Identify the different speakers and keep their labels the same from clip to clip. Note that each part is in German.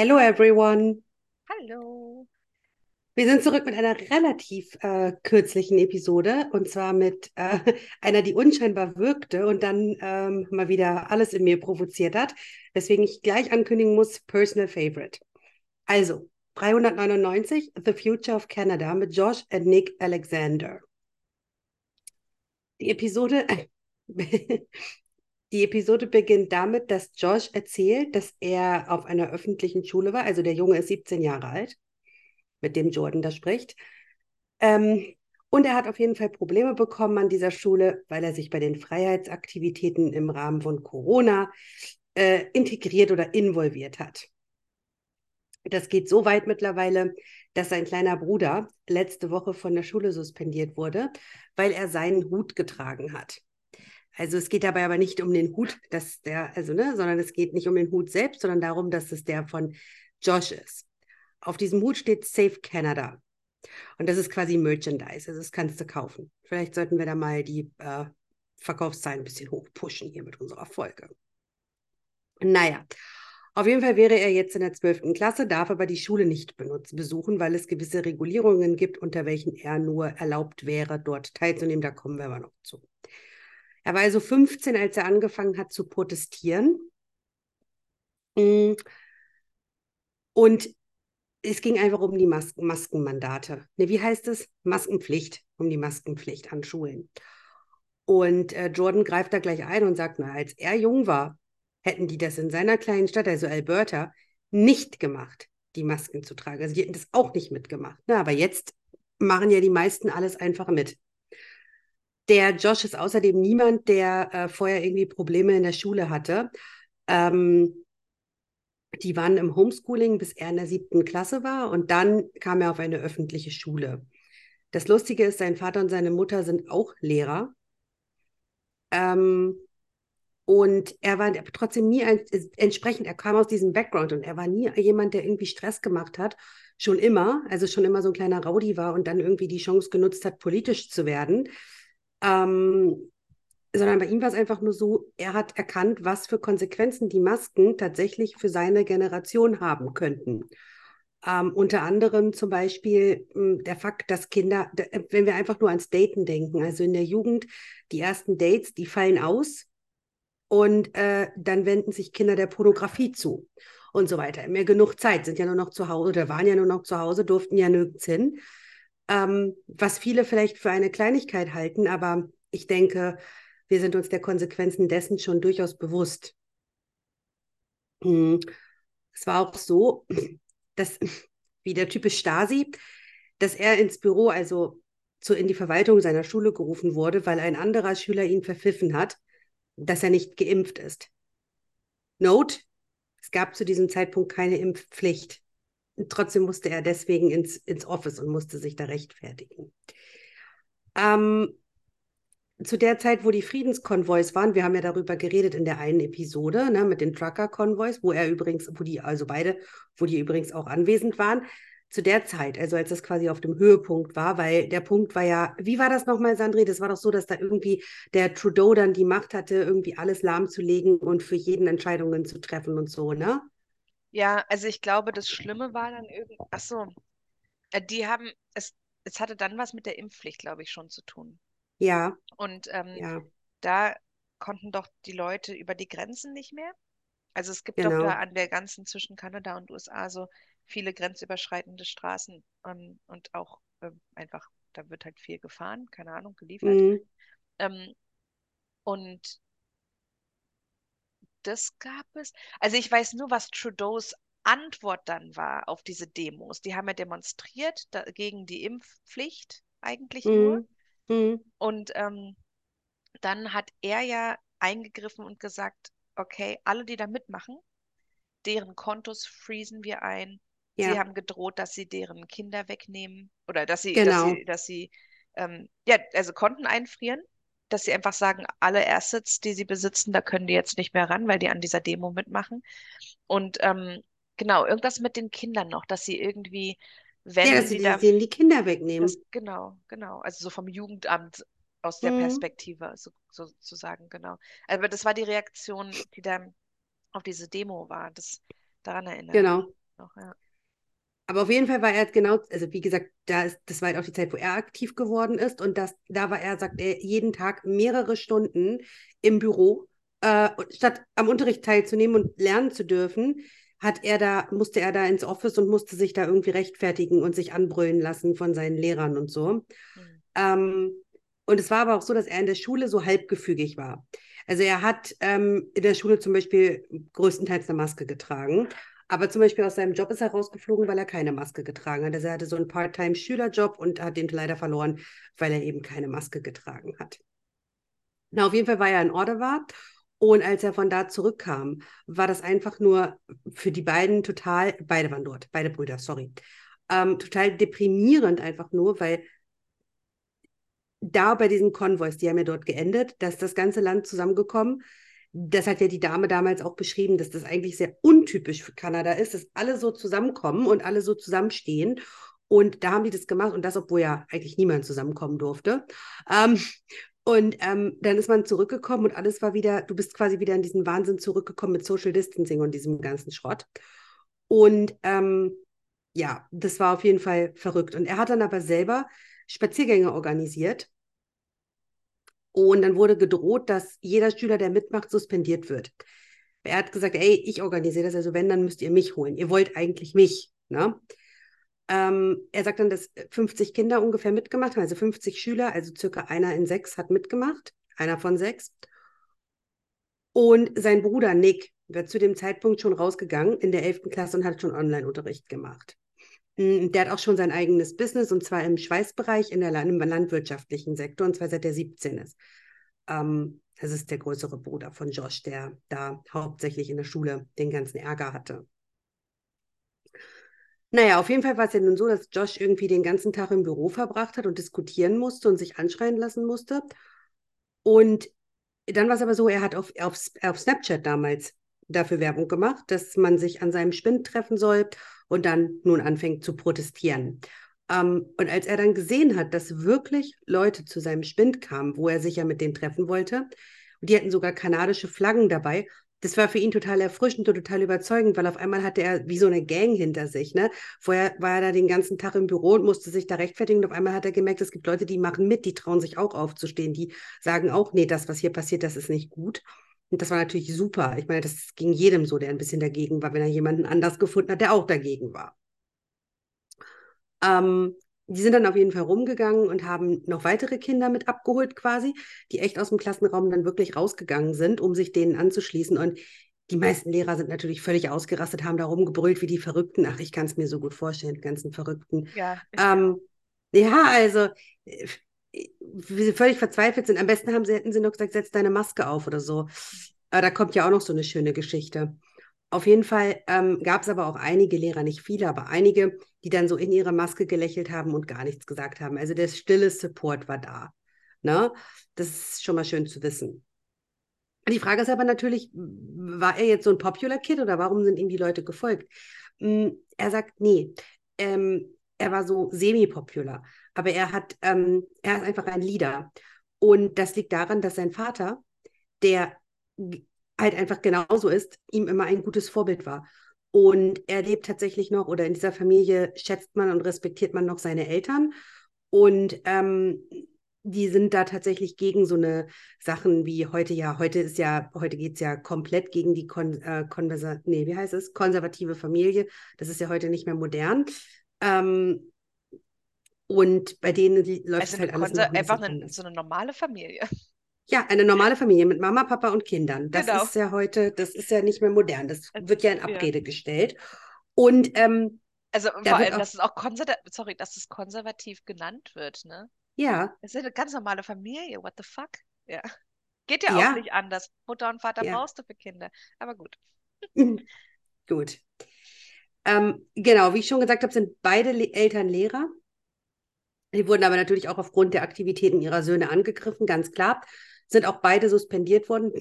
Speaker 1: Hello everyone.
Speaker 2: Hallo.
Speaker 1: Wir sind zurück mit einer relativ äh, kürzlichen Episode und zwar mit äh, einer, die unscheinbar wirkte und dann ähm, mal wieder alles in mir provoziert hat, weswegen ich gleich ankündigen muss, Personal Favorite. Also, 399, The Future of Canada mit Josh und Nick Alexander. Die Episode, die Episode beginnt damit, dass Josh erzählt, dass er auf einer öffentlichen Schule war. Also der Junge ist 17 Jahre alt, mit dem Jordan da spricht. Ähm, und er hat auf jeden Fall Probleme bekommen an dieser Schule, weil er sich bei den Freiheitsaktivitäten im Rahmen von Corona äh, integriert oder involviert hat. Das geht so weit mittlerweile, dass sein kleiner Bruder letzte Woche von der Schule suspendiert wurde, weil er seinen Hut getragen hat. Also es geht dabei aber nicht um den Hut, dass der, also ne, sondern es geht nicht um den Hut selbst, sondern darum, dass es der von Josh ist. Auf diesem Hut steht Safe Canada. Und das ist quasi Merchandise, also das kannst du kaufen. Vielleicht sollten wir da mal die äh, Verkaufszahlen ein bisschen hochpushen hier mit unserer Folge. Naja, auf jeden Fall wäre er jetzt in der 12. Klasse, darf aber die Schule nicht benutzen, besuchen, weil es gewisse Regulierungen gibt, unter welchen er nur erlaubt wäre, dort teilzunehmen. Da kommen wir aber noch zu. Er war also 15, als er angefangen hat zu protestieren. Mm. Und es ging einfach um die Mas Maskenmandate. Ne, wie heißt es? Maskenpflicht, um die Maskenpflicht an Schulen. Und äh, Jordan greift da gleich ein und sagt, na, als er jung war, hätten die das in seiner kleinen Stadt, also Alberta, nicht gemacht, die Masken zu tragen. Also die hätten das auch nicht mitgemacht. Na, aber jetzt machen ja die meisten alles einfach mit. Der Josh ist außerdem niemand, der äh, vorher irgendwie Probleme in der Schule hatte. Ähm, die waren im Homeschooling, bis er in der siebten Klasse war und dann kam er auf eine öffentliche Schule. Das Lustige ist, sein Vater und seine Mutter sind auch Lehrer. Ähm, und er war trotzdem nie ein, entsprechend, er kam aus diesem Background und er war nie jemand, der irgendwie Stress gemacht hat. Schon immer, also schon immer so ein kleiner Rowdy war und dann irgendwie die Chance genutzt hat, politisch zu werden. Ähm, sondern bei ihm war es einfach nur so, er hat erkannt, was für Konsequenzen die Masken tatsächlich für seine Generation haben könnten. Ähm, unter anderem zum Beispiel mh, hm, der Fakt, dass Kinder, wenn wir einfach nur ans Daten denken, also in der Jugend, die ersten Dates, die fallen aus und äh, dann wenden sich Kinder der Pornografie zu und so weiter. Mehr genug Zeit, sind ja nur noch zu Hause oder waren ja nur noch zu Hause, durften ja nirgends hin. Ähm, was viele vielleicht für eine Kleinigkeit halten, aber ich denke, wir sind uns der Konsequenzen dessen schon durchaus bewusst. Hm, es war auch so, dass, wie der typisch Stasi, dass er ins Büro, also zu, in die Verwaltung seiner Schule gerufen wurde, weil ein anderer Schüler ihn verpfiffen hat, dass er nicht geimpft ist. Note, es gab zu diesem Zeitpunkt keine Impfpflicht. Trotzdem musste er deswegen ins, ins Office und musste sich da rechtfertigen. Ähm, zu der Zeit, wo die Friedenskonvois waren, wir haben ja darüber geredet in der einen Episode, ne, mit den Trucker-Konvois, wo er übrigens, wo die, also beide, wo die übrigens auch anwesend waren, zu der Zeit, also als das quasi auf dem Höhepunkt war, weil der Punkt war ja, wie war das nochmal, Sandri? Das war doch so, dass da irgendwie der Trudeau dann die Macht hatte, irgendwie alles lahmzulegen und für jeden Entscheidungen zu treffen und so, ne?
Speaker 2: Ja, also ich glaube, das Schlimme war dann irgendwie, ach so, äh, die haben, es, es hatte dann was mit der Impfpflicht, glaube ich, schon zu tun.
Speaker 1: Ja.
Speaker 2: Und ähm,
Speaker 1: ja.
Speaker 2: da konnten doch die Leute über die Grenzen nicht mehr. Also es gibt genau. doch da an der ganzen zwischen Kanada und USA so viele grenzüberschreitende Straßen ähm, und auch äh, einfach, da wird halt viel gefahren, keine Ahnung, geliefert. Mhm. Ähm, und das gab es. Also ich weiß nur, was Trudeaus Antwort dann war auf diese Demos. Die haben ja demonstriert da, gegen die Impfpflicht eigentlich mhm. nur. Mhm. Und ähm, dann hat er ja eingegriffen und gesagt, okay, alle, die da mitmachen, deren Kontos freezen wir ein. Ja. Sie haben gedroht, dass sie deren Kinder wegnehmen oder dass sie, genau. dass sie, dass sie ähm, ja, also Konten einfrieren, dass sie einfach sagen, alle Assets, die sie besitzen, da können die jetzt nicht mehr ran, weil die an dieser Demo mitmachen. Und ähm, genau, irgendwas mit den Kindern noch, dass sie irgendwie wenn
Speaker 1: ja, dass sie, sie da, denen die Kinder wegnehmen. Das,
Speaker 2: genau, genau. Also so vom Jugendamt aus der mhm. Perspektive so, sozusagen, genau. Aber das war die Reaktion, die dann auf diese Demo war. Das daran erinnert.
Speaker 1: Genau.
Speaker 2: noch, ja.
Speaker 1: Aber auf jeden Fall war er genau, also wie gesagt, da ist, das war halt auch die Zeit, wo er aktiv geworden ist. Und das, da war er, sagt er, jeden Tag mehrere Stunden im Büro. Äh, statt am Unterricht teilzunehmen und lernen zu dürfen, hat er da, musste er da ins Office und musste sich da irgendwie rechtfertigen und sich anbrüllen lassen von seinen Lehrern und so. Mhm. Ähm, und es war aber auch so, dass er in der Schule so halbgefügig war. Also er hat ähm, in der Schule zum Beispiel größtenteils eine Maske getragen. Aber zum Beispiel aus seinem Job ist er rausgeflogen, weil er keine Maske getragen hat. Also er hatte so einen Part-Time-Schülerjob und hat den leider verloren, weil er eben keine Maske getragen hat. Na, auf jeden Fall war er in Ordewart und als er von da zurückkam, war das einfach nur für die beiden total, beide waren dort, beide Brüder, sorry, ähm, total deprimierend einfach nur, weil da bei diesen Konvois, die haben ja dort geendet, dass das ganze Land zusammengekommen. Das hat ja die Dame damals auch beschrieben, dass das eigentlich sehr untypisch für Kanada ist, dass alle so zusammenkommen und alle so zusammenstehen. Und da haben die das gemacht und das, obwohl ja eigentlich niemand zusammenkommen durfte. Ähm, und ähm, dann ist man zurückgekommen und alles war wieder, du bist quasi wieder in diesen Wahnsinn zurückgekommen mit Social Distancing und diesem ganzen Schrott. Und ähm, ja, das war auf jeden Fall verrückt. Und er hat dann aber selber Spaziergänge organisiert. Und dann wurde gedroht, dass jeder Schüler, der mitmacht, suspendiert wird. Er hat gesagt, ey, ich organisiere das, also wenn, dann müsst ihr mich holen. Ihr wollt eigentlich mich. Ne? Ähm, er sagt dann, dass 50 Kinder ungefähr mitgemacht haben, also 50 Schüler, also circa einer in sechs hat mitgemacht, einer von sechs. Und sein Bruder Nick wird zu dem Zeitpunkt schon rausgegangen in der 11. Klasse und hat schon Online-Unterricht gemacht. Hm, der hat auch schon sein eigenes Business und zwar im Schweißbereich in der, im landwirtschaftlichen Sektor und zwar seit er 17 ist. Ähm, das ist der größere Bruder von Josh, der da hauptsächlich in der Schule den ganzen Ärger hatte. Naja, auf jeden Fall war es ja nun so, dass Josh irgendwie den ganzen Tag im Büro verbracht hat und diskutieren musste und sich anschreien lassen musste. Und dann war es aber so, er hat auf, auf, auf Snapchat damals dafür Werbung gemacht, dass man sich an seinem Spind treffen soll und dann nun anfängt zu protestieren. Ähm, und als er dann gesehen hat, dass wirklich Leute zu seinem Spind kamen, wo er sich ja mit denen treffen wollte, und die hatten sogar kanadische Flaggen dabei, das war für ihn total erfrischend und total überzeugend, weil auf einmal hatte er wie so eine Gang hinter sich. Ne? Vorher war er da den ganzen Tag im Büro und musste sich da rechtfertigen. Und auf einmal hat er gemerkt, es gibt Leute, die machen mit, die trauen sich auch aufzustehen, die sagen auch, nee, das, was hier passiert, das ist nicht gut. Und das war natürlich super. Ich meine, das ging jedem so, der ein bisschen dagegen war, wenn er jemanden anders gefunden hat, der auch dagegen war. Ähm, die sind dann auf jeden Fall rumgegangen und haben noch weitere Kinder mit abgeholt quasi, die echt aus dem Klassenraum dann wirklich rausgegangen sind, um sich denen anzuschließen. Und die meisten Lehrer sind natürlich völlig ausgerastet, haben da rumgebrüllt wie die Verrückten. Ach, ich kann es mir so gut vorstellen, die ganzen Verrückten. Ja, ähm, ja also sie völlig verzweifelt sind. Am besten haben sie, hätten sie noch gesagt, setz deine Maske auf oder so. Aber da kommt ja auch noch so eine schöne Geschichte. Auf jeden Fall ähm, gab es aber auch einige Lehrer, nicht viele, aber einige, die dann so in ihre Maske gelächelt haben und gar nichts gesagt haben. Also der stille Support war da. Ne? Das ist schon mal schön zu wissen. Die Frage ist aber natürlich, war er jetzt so ein Popular Kid oder warum sind ihm die Leute gefolgt? Hm, er sagt, nee, ähm, er war so semi-popular, aber er hat, ähm, er ist einfach ein Leader. Und das liegt daran, dass sein Vater, der halt einfach genauso ist, ihm immer ein gutes Vorbild war. Und er lebt tatsächlich noch, oder in dieser Familie schätzt man und respektiert man noch seine Eltern. Und ähm, die sind da tatsächlich gegen so eine Sachen wie heute ja, heute ist ja, heute geht es ja komplett gegen die Kon äh, nee, wie heißt es? konservative Familie. Das ist ja heute nicht mehr modern. Ähm, und bei denen läuft also es halt alles
Speaker 2: ein einfach eine, so eine normale Familie.
Speaker 1: Ja, eine normale Familie mit Mama, Papa und Kindern. Das genau. ist ja heute, das ist ja nicht mehr modern. Das wird ja in Abrede ja. gestellt. Und ähm,
Speaker 2: also vor allem, auch, dass es auch konservativ, sorry, dass es konservativ genannt wird, ne?
Speaker 1: Ja.
Speaker 2: Es ist eine ganz normale Familie. What the fuck? Ja. Geht ja, ja. auch nicht anders. Mutter und Vater ja. brauchst du für Kinder. Aber gut.
Speaker 1: gut. Ähm, genau, wie ich schon gesagt habe, sind beide Le Eltern Lehrer. Die wurden aber natürlich auch aufgrund der Aktivitäten ihrer Söhne angegriffen, ganz klar sind auch beide suspendiert worden,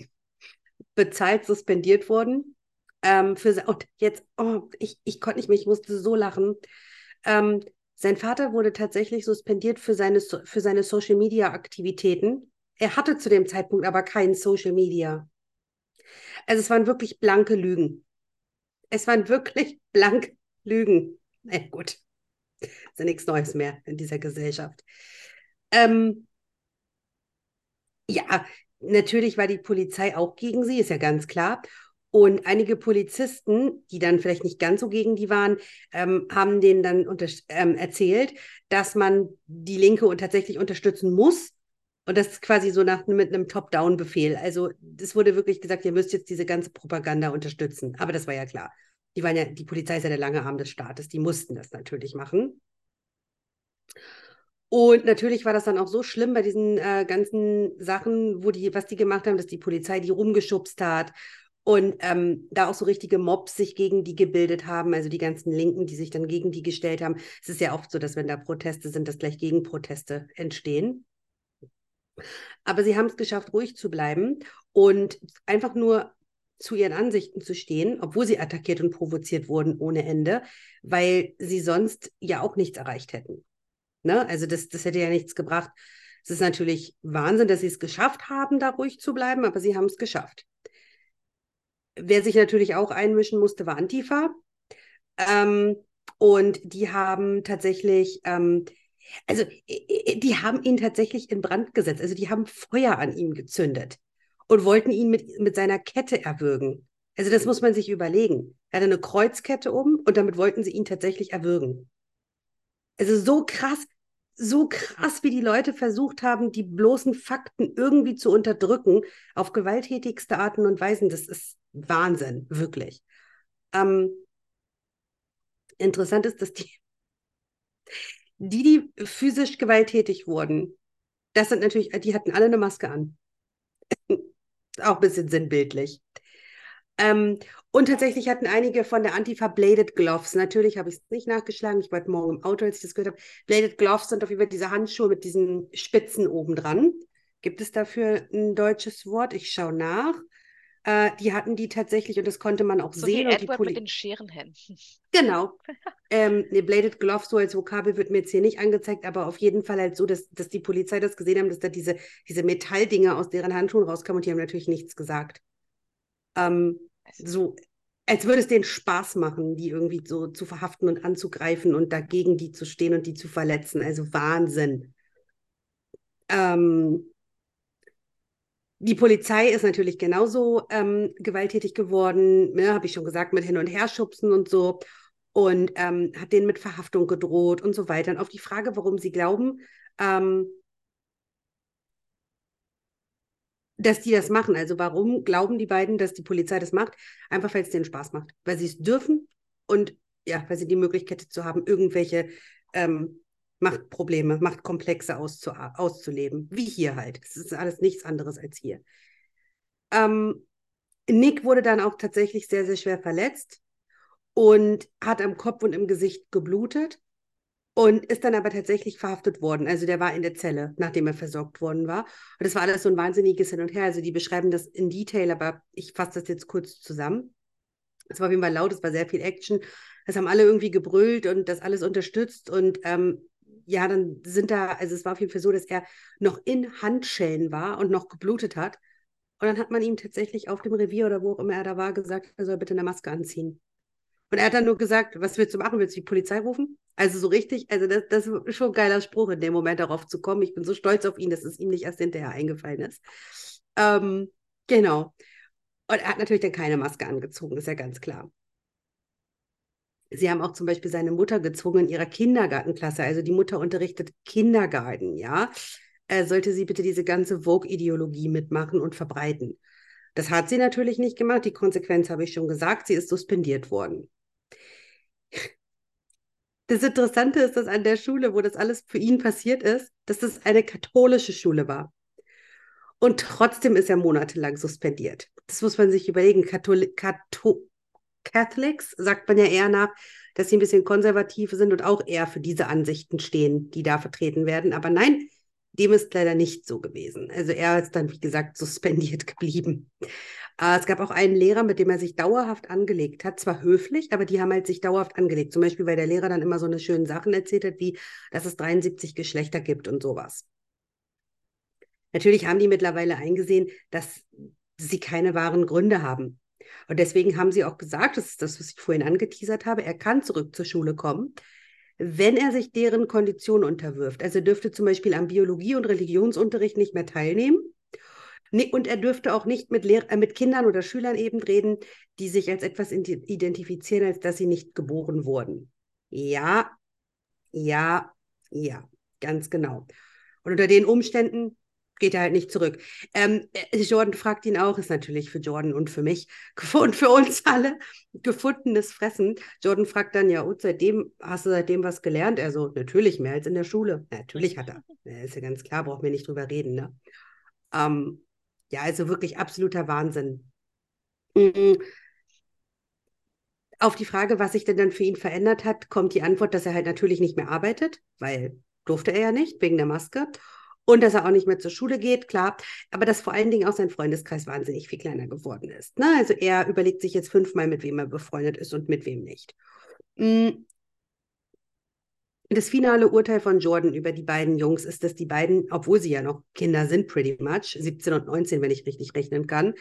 Speaker 1: bezahlt suspendiert worden. Ähm, für, und jetzt, oh, ich, ich konnte nicht mehr, ich musste so lachen. Ähm, sein Vater wurde tatsächlich suspendiert für seine, für seine Social-Media-Aktivitäten. Er hatte zu dem Zeitpunkt aber kein Social Media. Also es waren wirklich blanke Lügen. Es waren wirklich blank Lügen. Na gut. Ist ja nichts Neues mehr in dieser Gesellschaft. Ähm, ja, natürlich war die Polizei auch gegen sie, ist ja ganz klar. Und einige Polizisten, die dann vielleicht nicht ganz so gegen die waren, ähm, haben denen dann ähm, erzählt, dass man die Linke tatsächlich unterstützen muss. Und das ist quasi so nach, mit einem Top-Down-Befehl. Also es wurde wirklich gesagt, ihr müsst jetzt diese ganze Propaganda unterstützen. Aber das war ja klar. Die waren ja, die Polizei ist ja der lange Arm des Staates, die mussten das natürlich machen. Und natürlich war das dann auch so schlimm bei diesen äh, ganzen Sachen, wo die, was die gemacht haben, dass die Polizei die rumgeschubst hat und ähm, da auch so richtige Mobs sich gegen die gebildet haben, also die ganzen Linken, die sich dann gegen die gestellt haben. Es ist ja oft so, dass wenn da Proteste sind, dass gleich Gegenproteste entstehen. Aber sie haben es geschafft, ruhig zu bleiben und einfach nur zu ihren Ansichten zu stehen, obwohl sie attackiert und provoziert wurden ohne Ende, weil sie sonst ja auch nichts erreicht hätten. Ne? Also das, das hätte ja nichts gebracht. Es ist natürlich Wahnsinn, dass sie es geschafft haben, da ruhig zu bleiben, aber sie haben es geschafft. Wer sich natürlich auch einmischen musste, war Antifa. Ähm, und die haben tatsächlich, ähm, also die haben ihn tatsächlich in Brand gesetzt. Also die haben Feuer an ihm gezündet und wollten ihn mit, mit seiner Kette erwürgen. Also das muss man sich überlegen. Er hatte eine Kreuzkette um und damit wollten sie ihn tatsächlich erwürgen. Also so krass, so krass, wie die Leute versucht haben, die bloßen Fakten irgendwie zu unterdrücken, auf gewalttätigste Arten und Weisen. Das ist Wahnsinn, wirklich. Ähm, interessant ist, dass die, die, die physisch gewalttätig wurden, das sind natürlich, die hatten alle eine Maske an. Auch ein bisschen sinnbildlich. Ähm, und tatsächlich hatten einige von der Antifa Bladed Gloves. Natürlich habe ich es nicht nachgeschlagen. Ich war heute Morgen im Auto, als ich das gehört habe. Bladed Gloves sind auf jeden Fall diese Handschuhe mit diesen Spitzen oben dran. Gibt es dafür ein deutsches Wort? Ich schaue nach. Äh, die hatten die tatsächlich und das konnte man auch
Speaker 2: so
Speaker 1: sehen.
Speaker 2: Wie
Speaker 1: und
Speaker 2: Edward mit den Scherenhänden.
Speaker 1: Genau. ähm, ne, Bladed Gloves so als Vokabel wird mir jetzt hier nicht angezeigt, aber auf jeden Fall halt so, dass, dass die Polizei das gesehen haben, dass da diese, diese Metalldinger aus deren Handschuhen rauskamen und die haben natürlich nichts gesagt. Ähm, so, als würde es denen Spaß machen, die irgendwie so zu verhaften und anzugreifen und dagegen die zu stehen und die zu verletzen. Also Wahnsinn. Ähm, die Polizei ist natürlich genauso ähm, gewalttätig geworden, ne, habe ich schon gesagt, mit Hin- und Herschubsen und so. Und ähm, hat denen mit Verhaftung gedroht und so weiter. Und auf die Frage, warum sie glauben, ähm, dass die das machen. Also warum glauben die beiden, dass die Polizei das macht? Einfach weil es denen Spaß macht. Weil sie es dürfen und ja, weil sie die Möglichkeit zu haben, irgendwelche ähm, Machtprobleme, Machtkomplexe auszu auszuleben. Wie hier halt. Es ist alles nichts anderes als hier. Ähm, Nick wurde dann auch tatsächlich sehr, sehr schwer verletzt und hat am Kopf und im Gesicht geblutet und ist dann aber tatsächlich verhaftet worden. Also der war in der Zelle, nachdem er versorgt worden war. Und das war alles so ein wahnsinniges Hin und Her. Also die beschreiben das in Detail, aber ich fasse das jetzt kurz zusammen. Es war auf jeden Fall laut, es war sehr viel Action. Das haben alle irgendwie gebrüllt und das alles unterstützt. Und ähm, ja, dann sind da, also es war auf jeden Fall so, dass er noch in Handschellen war und noch geblutet hat. Und dann hat man ihm tatsächlich auf dem Revier oder wo auch immer er da war, gesagt, er soll bitte eine Maske anziehen. Und er hat dann nur gesagt, was willst du machen? Willst du die Polizei rufen? Also so richtig, also das, das ist schon ein geiler Spruch, in dem Moment darauf zu kommen. Ich bin so stolz auf ihn, dass es ihm nicht erst hinterher eingefallen ist. Ähm, genau. Und er hat natürlich dann keine Maske angezogen, ist ja ganz klar. Sie haben auch zum Beispiel seine Mutter gezwungen in ihrer Kindergartenklasse, also die Mutter unterrichtet Kindergarten, ja, äh, sollte sie bitte diese ganze Vogue-Ideologie mitmachen und verbreiten. Das hat sie natürlich nicht gemacht. Die Konsequenz habe ich schon gesagt, sie ist suspendiert worden. Das Interessante ist, dass an der Schule, wo das alles für ihn passiert ist, dass das eine katholische Schule war. Und trotzdem ist er monatelang suspendiert. Das muss man sich überlegen. Katholi Katho Catholics sagt man ja eher nach, dass sie ein bisschen konservativ sind und auch eher für diese Ansichten stehen, die da vertreten werden. Aber nein, dem ist leider nicht so gewesen. Also er ist dann, wie gesagt, suspendiert geblieben. Äh, es gab auch einen Lehrer, mit dem er sich dauerhaft angelegt hat. Zwar höflich, aber die haben halt sich dauerhaft angelegt. Zum Beispiel, weil der Lehrer dann immer so eine schönen Sachen erzählt hat, wie, dass es 73 Geschlechter gibt und sowas. Natürlich haben die mittlerweile eingesehen, dass sie keine wahren Gründe haben. Und deswegen haben sie auch gesagt, das ist das, was ich vorhin angeteasert habe, er kann zurück zur Schule kommen, wenn er sich deren Konditionen unterwirft. Also er dürfte zum Beispiel am Biologie- und Religionsunterricht nicht mehr teilnehmen. Und er dürfte auch nicht mit, Lehr äh, mit Kindern oder Schülern eben reden, die sich als etwas identifizieren, als dass sie nicht geboren wurden. Ja, ja, ja, ganz genau. Und unter den Umständen geht er halt nicht zurück. Ähm, äh, Jordan fragt ihn auch, ist natürlich für Jordan und für mich und für uns alle gefundenes Fressen. Jordan fragt dann ja, und seitdem, hast du seitdem was gelernt? Er so, natürlich, mehr als in der Schule. Natürlich hat er. Ist ja ganz klar, brauchen wir nicht drüber reden. Ne? Ähm, ja, also wirklich absoluter Wahnsinn. Mhm. Auf die Frage, was sich denn dann für ihn verändert hat, kommt die Antwort, dass er halt natürlich nicht mehr arbeitet, weil durfte er ja nicht, wegen der Maske. Und dass er auch nicht mehr zur Schule geht, klar. Aber dass vor allen Dingen auch sein Freundeskreis wahnsinnig viel kleiner geworden ist. Ne? Also er überlegt sich jetzt fünfmal, mit wem er befreundet ist und mit wem nicht. Mm. Das finale Urteil von Jordan über die beiden Jungs ist, dass die beiden, obwohl sie ja noch Kinder sind, pretty much, 17 und 19, wenn ich richtig rechnen kann,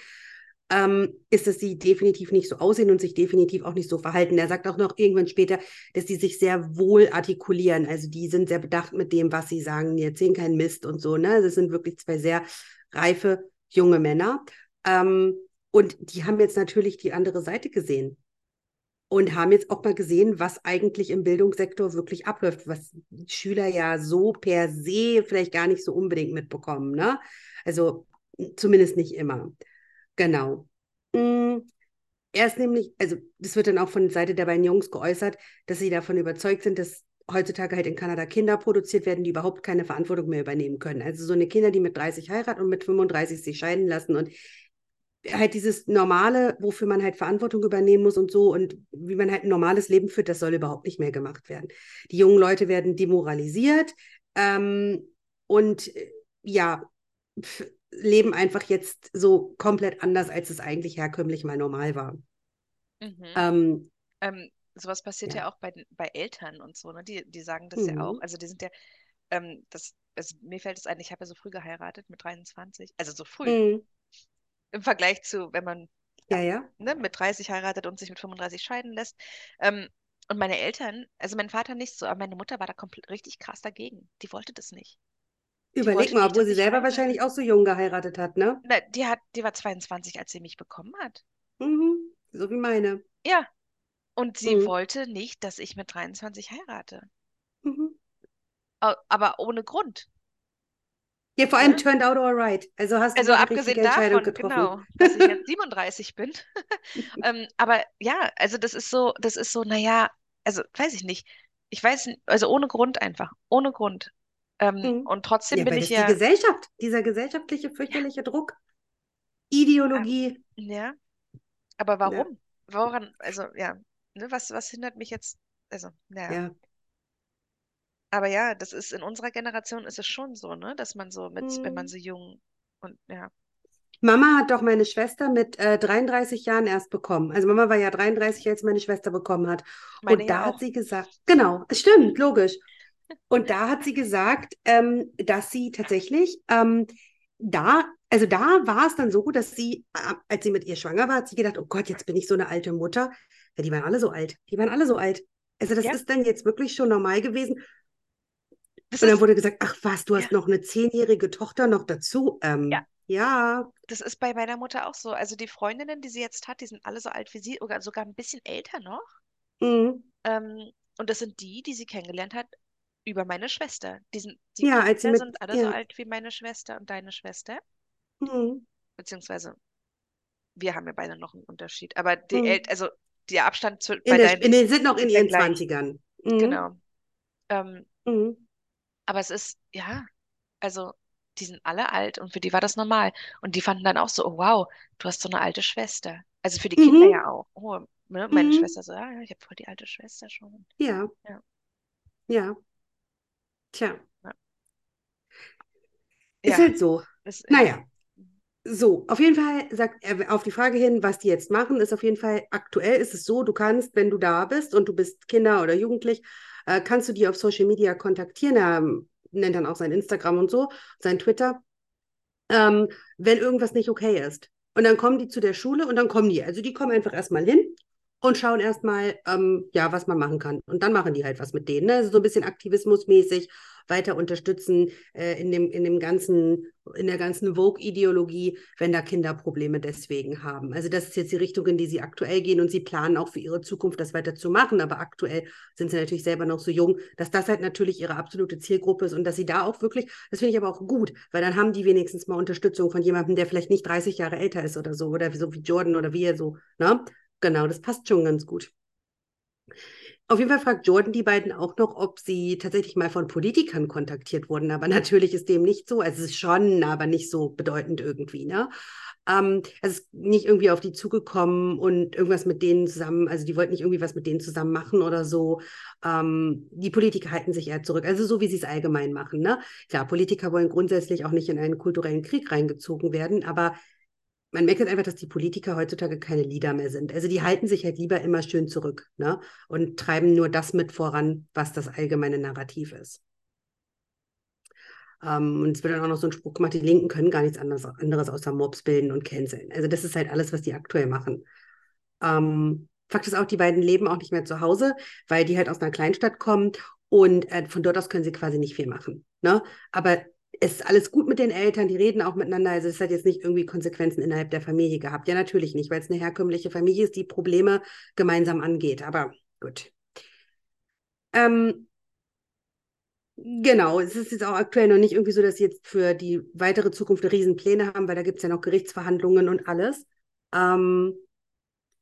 Speaker 1: ähm, ist, dass sie definitiv nicht so aussehen und sich definitiv auch nicht so verhalten. Er sagt auch noch irgendwann später, dass sie sich sehr wohl artikulieren. Also die sind sehr bedacht mit dem, was sie sagen. Die erzählen keinen Mist und so. Ne? Das sind wirklich zwei sehr reife junge Männer. Ähm, und die haben jetzt natürlich die andere Seite gesehen und haben jetzt auch mal gesehen, was eigentlich im Bildungssektor wirklich abläuft, was Schüler ja so per se vielleicht gar nicht so unbedingt mitbekommen. Ne? Also zumindest nicht immer. Genau. Mm, er ist nämlich, also das wird dann auch von Seite der beiden Jungs geäußert, dass sie davon überzeugt sind, dass heutzutage halt in Kanada Kinder produziert werden, die überhaupt keine Verantwortung mehr übernehmen können. Also so eine Kinder, die mit 30 heiraten und mit 35 sich scheiden lassen und halt dieses Normale, wofür man halt Verantwortung übernehmen muss und so und wie man halt ein normales Leben führt, das soll überhaupt nicht mehr gemacht werden. Die jungen Leute werden demoralisiert ähm, und äh, ja, leben einfach jetzt so komplett anders, als es eigentlich herkömmlich mal normal war.
Speaker 2: Mhm. Ähm, ähm, sowas passiert ja. ja, auch bei, bei Eltern und so, ne? Die, die sagen das mhm. ja auch. Also die sind ja, ähm, das, also mir fällt es ein, ich habe ja so früh geheiratet mit 23, also so früh. Mhm. Im Vergleich zu, wenn man
Speaker 1: ja, ja.
Speaker 2: Ne, mit 30 heiratet und sich mit 35 scheiden lässt. Ähm, und meine Eltern, also mein Vater nicht so, aber meine Mutter war da komplett richtig krass dagegen. Die wollte das nicht.
Speaker 1: Überleg mal, obwohl sie selber wahrscheinlich auch so jung geheiratet hat, ne?
Speaker 2: Na, die hat, die war 22, als sie mich bekommen hat.
Speaker 1: Mhm, so wie meine.
Speaker 2: Ja. Und sie mhm. wollte nicht, dass ich mit 23 heirate. Mhm. Aber ohne Grund.
Speaker 1: Ja, vor allem ja? turned out alright. Also hast du
Speaker 2: also abgesehen davon, getroffen. genau, dass ich jetzt 37 bin. ähm, aber ja, also das ist so, das ist so, naja, also weiß ich nicht. Ich weiß, also ohne Grund einfach, ohne Grund. Ähm, mhm. Und trotzdem
Speaker 1: ja,
Speaker 2: bin ich ja.
Speaker 1: Die Gesellschaft, dieser gesellschaftliche, fürchterliche ja. Druck, Ideologie.
Speaker 2: Ja. Aber warum? Woran, also ja, ne, was, was hindert mich jetzt? Also, naja. Ja. Aber ja, das ist in unserer Generation ist es schon so, ne, dass man so mit, mhm. wenn man mhm. so jung und ja.
Speaker 1: Mama hat doch meine Schwester mit äh, 33 Jahren erst bekommen. Also Mama war ja 33, als meine Schwester bekommen hat. Meine und da ja hat sie gesagt, genau, es stimmt, logisch. Und da hat sie gesagt, ähm, dass sie tatsächlich ähm, da, also da war es dann so, dass sie, äh, als sie mit ihr schwanger war, hat sie gedacht, oh Gott, jetzt bin ich so eine alte Mutter. Ja, die waren alle so alt. Die waren alle so alt. Also das ja. ist dann jetzt wirklich schon normal gewesen. Das und dann wurde gesagt, ach was, du hast ja. noch eine zehnjährige Tochter noch dazu. Ähm, ja. Ja.
Speaker 2: Das ist bei meiner Mutter auch so. Also die Freundinnen, die sie jetzt hat, die sind alle so alt wie sie, oder sogar ein bisschen älter noch. Mhm. Ähm, und das sind die, die sie kennengelernt hat über meine Schwester. Die, sind, die
Speaker 1: ja, als
Speaker 2: mit, sind alle ja. so alt wie meine Schwester und deine Schwester.
Speaker 1: Mhm.
Speaker 2: Beziehungsweise wir haben ja beide noch einen Unterschied. Aber die mhm. Also der Abstand zu,
Speaker 1: bei der, deinen in den, sind noch in ihren Zwanzigern.
Speaker 2: Mhm. Genau. Ähm, mhm. Aber es ist, ja, also die sind alle alt und für die war das normal. Und die fanden dann auch so, oh wow, du hast so eine alte Schwester. Also für die Kinder mhm. ja auch. Oh, ne? Meine mhm. Schwester so, ja, ich habe voll die alte Schwester schon.
Speaker 1: Ja.
Speaker 2: Ja.
Speaker 1: ja. Tja. Ja. Ist halt so. Ist, naja. So, auf jeden Fall sagt er auf die Frage hin, was die jetzt machen, ist auf jeden Fall aktuell ist es so, du kannst, wenn du da bist und du bist Kinder oder Jugendlich, äh, kannst du die auf Social Media kontaktieren. Er ähm, nennt dann auch sein Instagram und so, sein Twitter, ähm, wenn irgendwas nicht okay ist. Und dann kommen die zu der Schule und dann kommen die. Also die kommen einfach erstmal hin und schauen erstmal, ähm, ja, was man machen kann. Und dann machen die halt was mit denen. Ne? Also so ein bisschen aktivismusmäßig weiter unterstützen äh, in, dem, in dem ganzen, in der ganzen Vogue-Ideologie, wenn da Kinder Probleme deswegen haben. Also das ist jetzt die Richtung, in die sie aktuell gehen und sie planen auch für ihre Zukunft, das weiter zu machen. Aber aktuell sind sie natürlich selber noch so jung, dass das halt natürlich ihre absolute Zielgruppe ist und dass sie da auch wirklich, das finde ich aber auch gut, weil dann haben die wenigstens mal Unterstützung von jemandem, der vielleicht nicht 30 Jahre älter ist oder so, oder so wie Jordan oder wie er so, ne? Genau, das passt schon ganz gut. Auf jeden Fall fragt Jordan die beiden auch noch, ob sie tatsächlich mal von Politikern kontaktiert wurden. Aber natürlich ist dem nicht so. Also es ist schon, aber nicht so bedeutend irgendwie. Ne? Ähm, es ist nicht irgendwie auf die zugekommen und irgendwas mit denen zusammen, also die wollten nicht irgendwie was mit denen zusammen machen oder so. Ähm, die Politiker halten sich eher zurück. Also so wie sie es allgemein machen. Ne? Klar, Politiker wollen grundsätzlich auch nicht in einen kulturellen Krieg reingezogen werden, aber man merkt halt einfach, dass die Politiker heutzutage keine Leader mehr sind. Also die halten sich halt lieber immer schön zurück ne? und treiben nur das mit voran, was das allgemeine Narrativ ist. Ähm, und es wird dann auch noch so ein Spruch gemacht, die Linken können gar nichts anderes, anderes außer Mobs bilden und canceln. Also das ist halt alles, was die aktuell machen. Ähm, Fakt ist auch, die beiden leben auch nicht mehr zu Hause, weil die halt aus einer Kleinstadt kommen und äh, von dort aus können sie quasi nicht viel machen. Ne? Aber ist alles gut mit den Eltern, die reden auch miteinander. Also es hat jetzt nicht irgendwie Konsequenzen innerhalb der Familie gehabt. Ja, natürlich nicht, weil es eine herkömmliche Familie ist, die Probleme gemeinsam angeht. Aber gut. Ähm, genau, es ist jetzt auch aktuell noch nicht irgendwie so, dass sie jetzt für die weitere Zukunft Riesenpläne haben, weil da gibt es ja noch Gerichtsverhandlungen und alles. Ähm,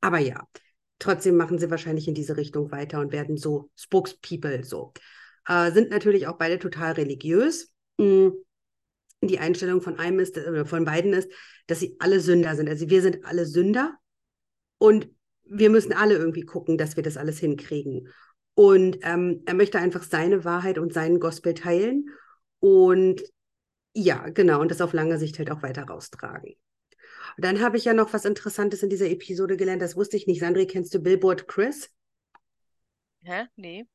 Speaker 1: aber ja, trotzdem machen sie wahrscheinlich in diese Richtung weiter und werden so Spokespeople so. Äh, sind natürlich auch beide total religiös. Mm, die Einstellung von einem ist, oder von beiden ist, dass sie alle Sünder sind. Also wir sind alle Sünder und wir müssen alle irgendwie gucken, dass wir das alles hinkriegen. Und ähm, er möchte einfach seine Wahrheit und seinen Gospel teilen und ja, genau, und das auf lange Sicht halt auch weiter raustragen. Und dann habe ich ja noch was Interessantes in dieser Episode gelernt, das wusste ich nicht. Sandri, kennst du Billboard Chris?
Speaker 2: Hä? Nee.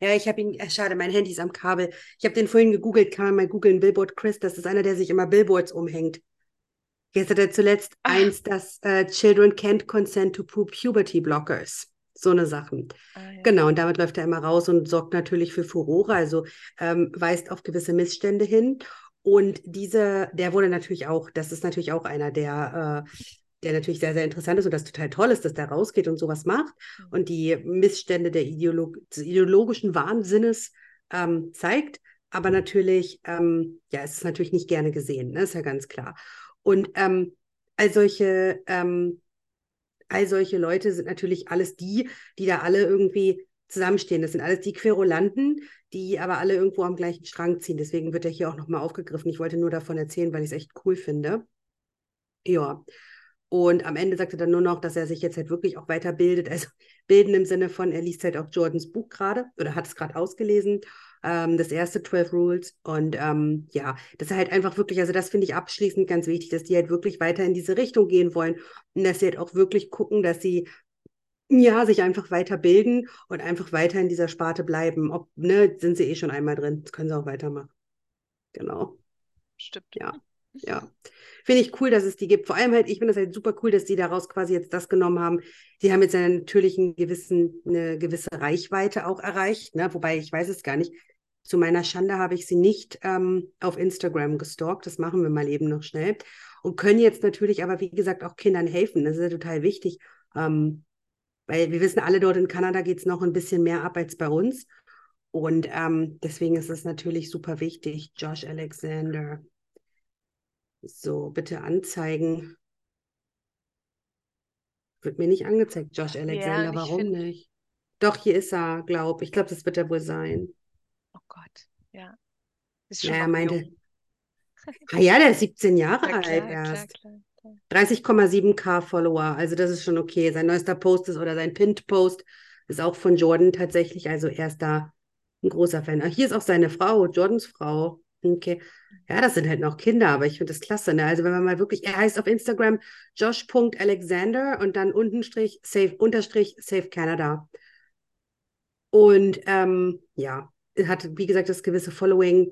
Speaker 1: Ja, ich habe ihn, äh, schade, mein Handy ist am Kabel. Ich habe den vorhin gegoogelt, kann man mal googeln, Billboard Chris, das ist einer, der sich immer Billboards umhängt. Jetzt hat er zuletzt Ach. eins, das äh, Children can't consent to puberty blockers. So eine Sachen. Ah, ja. Genau, und damit läuft er immer raus und sorgt natürlich für Furore, also ähm, weist auf gewisse Missstände hin. Und diese, der wurde natürlich auch, das ist natürlich auch einer, der äh, der natürlich sehr, sehr interessant ist und das total toll ist, dass der rausgeht und sowas macht mhm. und die Missstände der Ideolog des ideologischen Wahnsinnes ähm, zeigt. Aber natürlich, ähm, ja, es ist natürlich nicht gerne gesehen, ne? ist ja ganz klar. Und ähm, all solche, ähm, all solche Leute sind natürlich alles die, die da alle irgendwie zusammenstehen. Das sind alles die Querulanten, die aber alle irgendwo am gleichen Strang ziehen. Deswegen wird er hier auch nochmal aufgegriffen. Ich wollte nur davon erzählen, weil ich es echt cool finde. Ja. Und am Ende sagt er dann nur noch, dass er sich jetzt halt wirklich auch weiterbildet. Also bilden im Sinne von, er liest halt auch Jordans Buch gerade oder hat es gerade ausgelesen, ähm, das erste 12 Rules. Und ähm, ja, dass er halt einfach wirklich, also das finde ich abschließend ganz wichtig, dass die halt wirklich weiter in diese Richtung gehen wollen und dass sie halt auch wirklich gucken, dass sie ja, sich einfach weiterbilden und einfach weiter in dieser Sparte bleiben. Ob, ne, sind sie eh schon einmal drin, das können sie auch weitermachen. Genau.
Speaker 2: Stimmt.
Speaker 1: Ja, ja finde ich cool, dass es die gibt. Vor allem halt, ich finde das halt super cool, dass die daraus quasi jetzt das genommen haben. Die haben jetzt einen gewissen, eine gewisse Reichweite auch erreicht, ne? wobei ich weiß es gar nicht. Zu meiner Schande habe ich sie nicht ähm, auf Instagram gestalkt. Das machen wir mal eben noch schnell. Und können jetzt natürlich aber, wie gesagt, auch Kindern helfen. Das ist ja total wichtig. Ähm, weil wir wissen alle, dort in Kanada geht es noch ein bisschen mehr ab als bei uns. Und ähm, deswegen ist es natürlich super wichtig. Josh Alexander. So, bitte anzeigen. Wird mir nicht angezeigt, Josh Alexander. Ja, Warum find... nicht? Doch, hier ist er, glaube ich. Ich glaube, das wird er wohl sein.
Speaker 2: Oh Gott, ja. Ist schon
Speaker 1: naja, meinte. ah ja, der ist 17 Jahre ja, klar, alt erst. 30,7k Follower, also das ist schon okay. Sein neuester Post ist oder sein Pinned-Post ist auch von Jordan tatsächlich, also er ist da ein großer Fan. Ach, hier ist auch seine Frau, Jordans Frau. Okay. Ja, das sind halt noch Kinder, aber ich finde das klasse. Ne? Also wenn man mal wirklich, er heißt auf Instagram josh.alexander und dann untenstrich safe, unterstrich safe Canada. Und ähm, ja, hat, wie gesagt, das gewisse Following.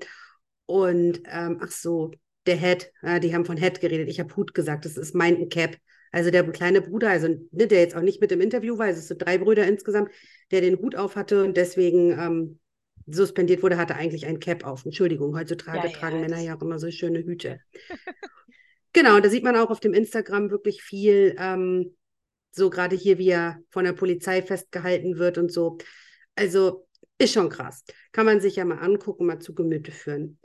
Speaker 1: Und ähm, ach so, der Head, äh, die haben von Head geredet, ich habe Hut gesagt, das ist mein Cap. Also der kleine Bruder, also ne, der jetzt auch nicht mit im Interview war, es sind drei Brüder insgesamt, der den Hut auf hatte und deswegen ähm, suspendiert wurde, hatte eigentlich ein Cap auf. Entschuldigung, heutzutage ja, tragen ja, Männer ja auch immer so schöne Hüte. genau, da sieht man auch auf dem Instagram wirklich viel, ähm, so gerade hier, wie er von der Polizei festgehalten wird und so. Also ist schon krass. Kann man sich ja mal angucken, mal zu Gemüte führen.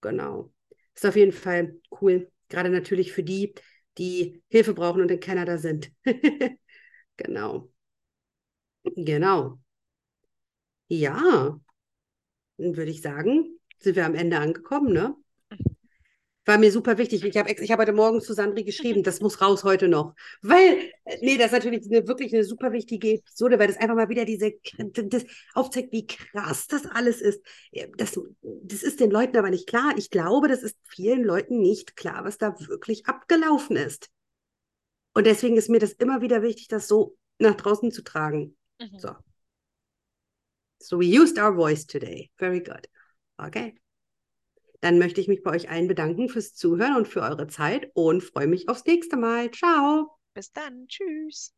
Speaker 1: Genau. Ist auf jeden Fall cool. Gerade natürlich für die, die Hilfe brauchen und in Kanada sind. genau. Genau. Ja, würde ich sagen, sind wir am Ende angekommen, ne? War mir super wichtig. Ich habe ich hab heute Morgen zu Sandri geschrieben, das muss raus heute noch. Weil, äh, nee, das ist natürlich eine, wirklich eine super wichtige Episode, weil das einfach mal wieder diese, das aufzeigt, wie krass das alles ist. Das, das ist den Leuten aber nicht klar. Ich glaube, das ist vielen Leuten nicht klar, was da wirklich abgelaufen ist. Und deswegen ist mir das immer wieder wichtig, das so nach draußen zu tragen. Mhm. So. So we used our voice today. Very good. Okay. Dann möchte ich mich bei euch allen bedanken fürs Zuhören und für eure Zeit und freue mich aufs nächste Mal. Ciao.
Speaker 2: Bis dann. Tschüss.